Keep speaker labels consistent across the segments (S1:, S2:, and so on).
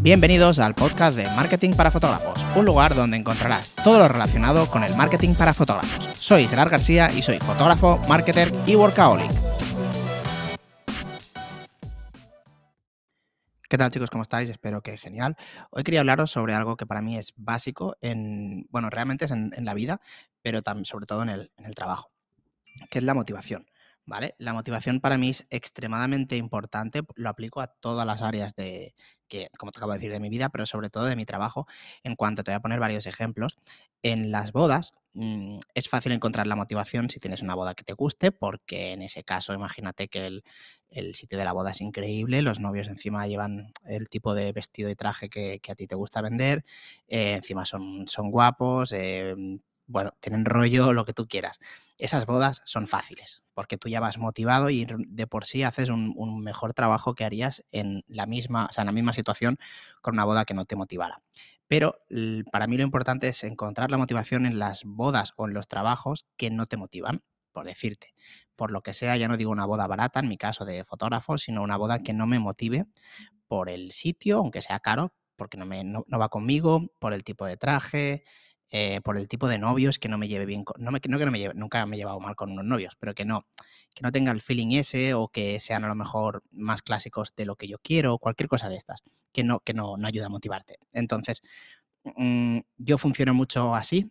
S1: Bienvenidos al podcast de Marketing para Fotógrafos, un lugar donde encontrarás todo lo relacionado con el marketing para fotógrafos. Soy Gerard García y soy fotógrafo, marketer y workaholic. ¿Qué tal chicos? ¿Cómo estáis? Espero que genial. Hoy quería hablaros sobre algo que para mí es básico en, bueno, realmente es en, la vida, pero sobre todo en el, en el trabajo, que es la motivación. ¿Vale? La motivación para mí es extremadamente importante, lo aplico a todas las áreas de, que, como te acabo de decir, de mi vida, pero sobre todo de mi trabajo, en cuanto te voy a poner varios ejemplos. En las bodas mm, es fácil encontrar la motivación si tienes una boda que te guste, porque en ese caso imagínate que el, sitio de la boda es increíble, los novios encima llevan el tipo de vestido y traje que, a ti te gusta vender, eh, encima son, son guapos, eh, bueno, tienen rollo, lo que tú quieras. Esas bodas son fáciles, porque tú ya vas motivado y de por sí haces un, mejor trabajo que harías en la misma, en la misma situación con una boda que no te motivara. Pero para mí lo importante es encontrar la motivación en las bodas o en los trabajos que no te motivan, por decirte. Por lo que sea, ya no digo una boda barata, en mi caso de fotógrafo, sino una boda que no me motive por el sitio, aunque sea caro, porque no, me, no va conmigo, por el tipo de traje, eh, por el tipo de novios que no me lleve bien, no, me, que no me lleve, nunca me he llevado mal con unos novios, pero que no, que no tenga el feeling ese o que sean a lo mejor más clásicos de lo que yo quiero, cualquier cosa de estas, que no, que no, no ayuda a motivarte. Entonces, mm, yo funciono mucho así,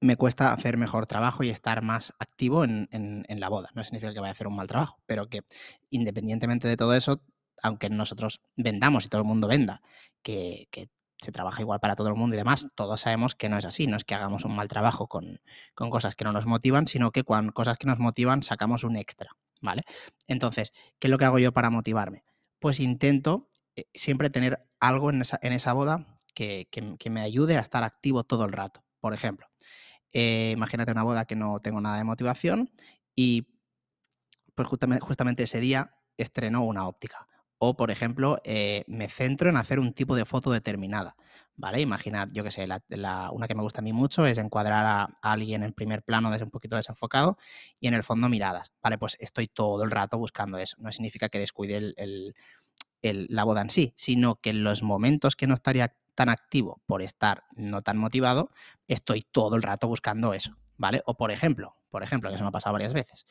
S1: me cuesta hacer mejor trabajo y estar más activo en, la boda. No significa que vaya a hacer un mal trabajo, pero que independientemente de todo eso, aunque nosotros vendamos y todo el mundo venda, que, que se trabaja igual para todo el mundo y demás, todos sabemos que no es así, no es que hagamos un mal trabajo con, cosas que no nos motivan, sino que con cosas que nos motivan sacamos un extra, ¿vale? Entonces, ¿qué es lo que hago yo para motivarme? Pues intento eh, siempre tener algo en esa, en esa boda que, me ayude a estar activo todo el rato. Por ejemplo, eh, imagínate una boda que no tengo nada de motivación y pues justamente, justamente ese día estreno una óptica o, por ejemplo, eh, me centro en hacer un tipo de foto determinada. ¿Vale? Imaginar, yo qué sé, una que me gusta a mí mucho es encuadrar a, alguien en primer plano desde un poquito desenfocado y en el fondo miradas. Vale, pues estoy todo el rato buscando eso. No significa que descuide la boda en sí, sino que en los momentos que no estaría tan activo por estar no tan motivado, estoy todo el rato buscando eso. ¿Vale? O por ejemplo, por ejemplo, que eso me ha pasado varias veces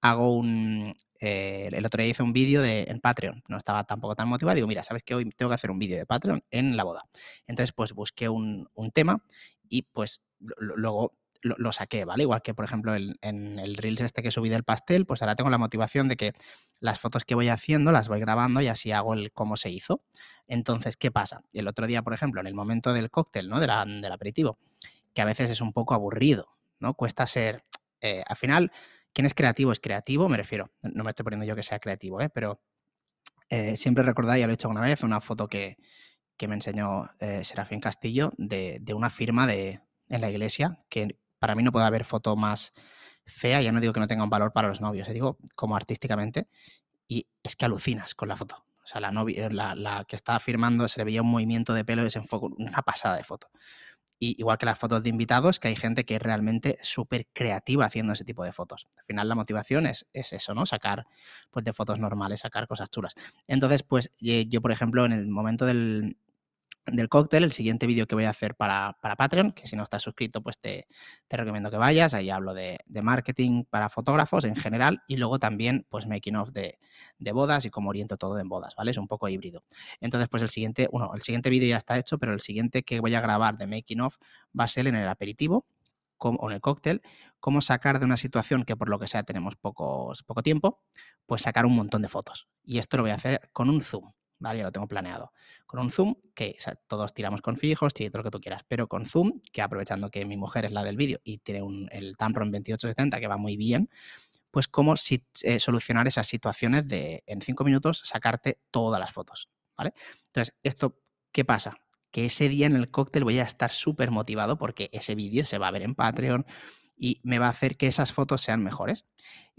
S1: hago un... Eh, el otro día hice un vídeo de, en Patreon, no estaba tampoco tan motivado, digo, mira, ¿sabes que Hoy tengo que hacer un vídeo de Patreon en la boda. Entonces, pues busqué un, tema y pues luego lo, saqué, ¿vale? Igual que, por ejemplo, en el Reels este que subí del pastel, pues ahora tengo la motivación de que las fotos que voy haciendo las voy grabando y así hago el cómo se hizo. Entonces, ¿qué pasa? El otro día, por ejemplo, en el momento del cóctel, ¿no? De del aperitivo, que a veces es un poco aburrido, ¿no? Cuesta ser... Eh, al final ¿Quién es creativo? Es creativo, me refiero. No me estoy poniendo yo que sea creativo, ¿eh? pero eh, siempre recordáis, ya lo he hecho una vez, una foto que, me enseñó eh, Serafín Castillo de, una firma de, en la iglesia, que para mí no puede haber foto más fea, ya no digo que no tenga un valor para los novios, digo como artísticamente, y es que alucinas con la foto. O sea, la, novia, la, la que estaba firmando se le veía un movimiento de pelo ese enfoque, una pasada de foto. Y igual que las fotos de invitados, que hay gente que es realmente súper creativa haciendo ese tipo de fotos. Al final la motivación es, es, eso, ¿no? Sacar pues, de fotos normales, sacar cosas chulas. Entonces, pues yo, por ejemplo, en el momento del, del cóctel, el siguiente vídeo que voy a hacer para, Patreon, que si no estás suscrito, pues te, recomiendo que vayas. Ahí hablo de, marketing para fotógrafos en general y luego también, pues, making of de, bodas y cómo oriento todo en bodas, ¿vale? Es un poco híbrido. Entonces, pues el siguiente, bueno, el siguiente vídeo ya está hecho, pero el siguiente que voy a grabar de making of va a ser en el aperitivo o en el cóctel, cómo sacar de una situación que por lo que sea tenemos pocos, poco tiempo, pues sacar un montón de fotos. Y esto lo voy a hacer con un zoom. ¿Vale? Ya lo tengo planeado. Con un zoom, que todos tiramos con fijos, todo lo que tú quieras, pero con zoom, que aprovechando que mi mujer es la del vídeo y tiene un, el Tamron 2870 que va muy bien, pues cómo si, eh, solucionar esas situaciones de en cinco minutos sacarte todas las fotos, ¿vale? Entonces, ¿esto qué pasa? Que ese día en el cóctel voy a estar súper motivado porque ese vídeo se va a ver en Patreon, y me va a hacer que esas fotos sean mejores.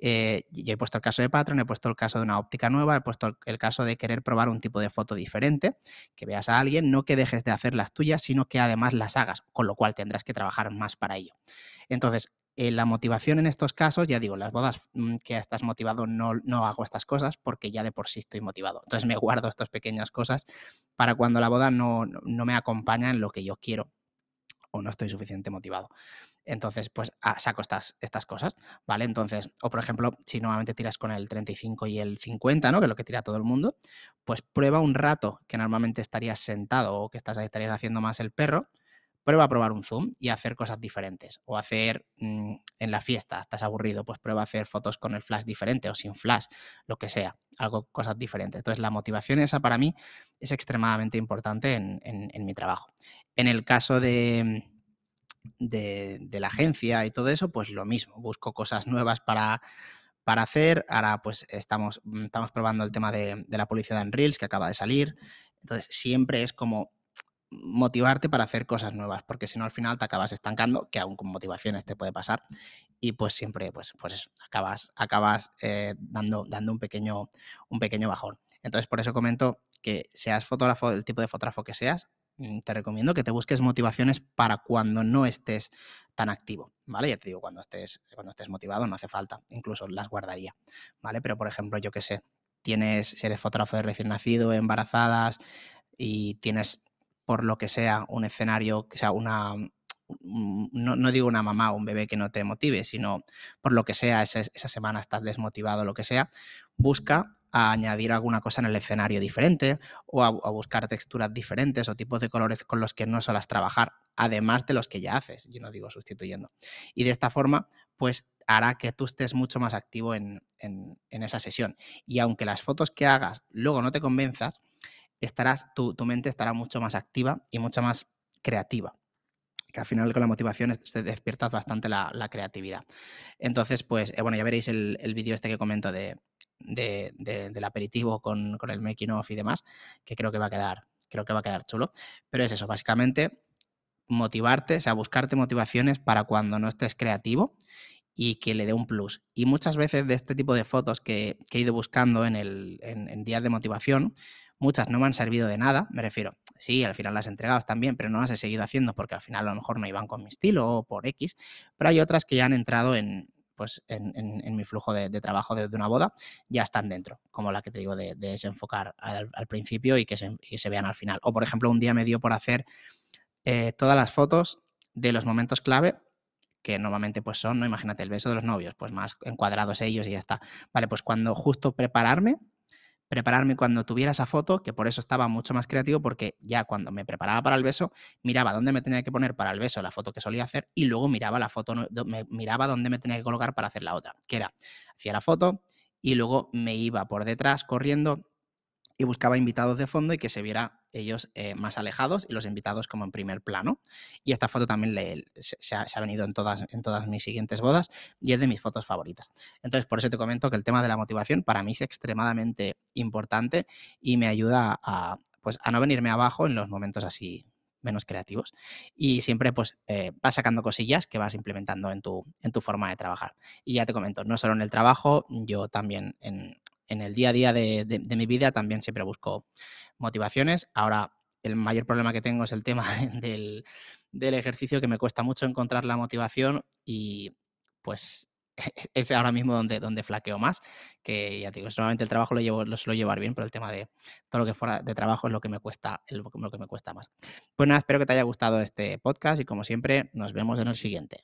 S1: Eh, he puesto el caso de Patreon, he puesto el caso de una óptica nueva, he puesto el, caso de querer probar un tipo de foto diferente, que veas a alguien, no que dejes de hacer las tuyas, sino que además las hagas, con lo cual tendrás que trabajar más para ello. Entonces, eh, la motivación en estos casos, ya digo, las bodas mm, que estás motivado no, hago estas cosas porque ya de por sí estoy motivado. Entonces me guardo estas pequeñas cosas para cuando la boda no, no me acompaña en lo que yo quiero o no estoy suficiente motivado. Entonces, pues ah, saco estas, estas cosas, ¿vale? Entonces, o por ejemplo, si normalmente tiras con el 35 y el 50, ¿no? Que es lo que tira todo el mundo, pues prueba un rato que normalmente estarías sentado o que estás, estarías haciendo más el perro, prueba a probar un zoom y hacer cosas diferentes. O hacer mm, en la fiesta, estás aburrido, pues prueba a hacer fotos con el flash diferente o sin flash, lo que sea, algo, cosas diferentes. Entonces, la motivación esa para mí es extremadamente importante en, en mi trabajo. En el caso de de, la agencia y todo eso, pues lo mismo, busco cosas nuevas para, para hacer. Ahora pues estamos, mm, estamos probando el tema de, la publicidad en Reels que acaba de salir. Entonces siempre es como motivarte para hacer cosas nuevas, porque si no al final te acabas estancando, que aún con motivaciones te puede pasar, y pues siempre pues, pues acabas, acabas eh, dando, dando un, pequeño, un pequeño bajón. Entonces por eso comento que seas fotógrafo, del tipo de fotógrafo que seas, te recomiendo que te busques motivaciones para cuando no estés tan activo, ¿vale? Ya te digo, cuando estés, cuando estés motivado no hace falta, incluso las guardaría, ¿vale? Pero, por ejemplo, yo que sé, tienes, si eres fotógrafo de recién nacido, embarazadas y tienes, por lo que sea, un escenario, que sea una, no, no, digo una mamá o un bebé que no te motive, sino por lo que sea, esa, esa semana estás desmotivado, lo que sea, busca a añadir alguna cosa en el escenario diferente o a, buscar texturas diferentes o tipos de colores con los que no solas trabajar, además de los que ya haces, yo no digo sustituyendo. Y de esta forma, pues hará que tú estés mucho más activo en, esa sesión. Y aunque las fotos que hagas luego no te convenzas, estarás, tu, mente estará mucho más activa y mucho más creativa que al final con la motivación te despiertas bastante la, creatividad. Entonces, pues, eh, bueno, ya veréis el, el vídeo este que comento de, del aperitivo con, el making of y demás, que creo que va a quedar, creo que va a quedar chulo. Pero es eso, básicamente motivarte, o sea, buscarte motivaciones para cuando no estés creativo y que le dé un plus. Y muchas veces de este tipo de fotos que, he ido buscando en, el, en, días de motivación, muchas no me han servido de nada, me refiero, sí, al final las he entregado también, pero no las he seguido haciendo porque al final a lo mejor no iban con mi estilo o por X, pero hay otras que ya han entrado en, pues en, mi flujo de, trabajo de, una boda, ya están dentro, como la que te digo de, desenfocar al, principio y que, se, vean al final. O por ejemplo, un día me dio por hacer eh, todas las fotos de los momentos clave que normalmente pues son, ¿no? Imagínate el beso de los novios, pues más encuadrados ellos y ya está. Vale, pues cuando justo prepararme, prepararme cuando tuviera esa foto, que por eso estaba mucho más creativo, porque ya cuando me preparaba para el beso, miraba dónde me tenía que poner para el beso la foto que solía hacer y luego miraba la foto, me miraba dónde me tenía que colocar para hacer la otra, que era, hacía la foto y luego me iba por detrás corriendo y buscaba invitados de fondo y que se viera ellos eh, más alejados y los invitados como en primer plano. Y esta foto también se, ha, venido en todas, en todas mis siguientes bodas y es de mis fotos favoritas. Entonces, por eso te comento que el tema de la motivación para mí es extremadamente importante y me ayuda a, pues, a no venirme abajo en los momentos así menos creativos y siempre pues eh, vas sacando cosillas que vas implementando en tu, en tu forma de trabajar. Y ya te comento, no solo en el trabajo, yo también en, en el día a día de, mi vida también siempre busco motivaciones. Ahora, el mayor problema que tengo es el tema del, ejercicio, que me cuesta mucho encontrar la motivación y pues es ahora mismo donde, donde flaqueo más, que ya digo, solamente el trabajo lo, llevo, lo suelo llevar bien, pero el tema de todo lo que fuera de trabajo es lo que me cuesta, lo que me cuesta más. Pues nada, espero que te haya gustado este podcast y como siempre, nos vemos en el siguiente.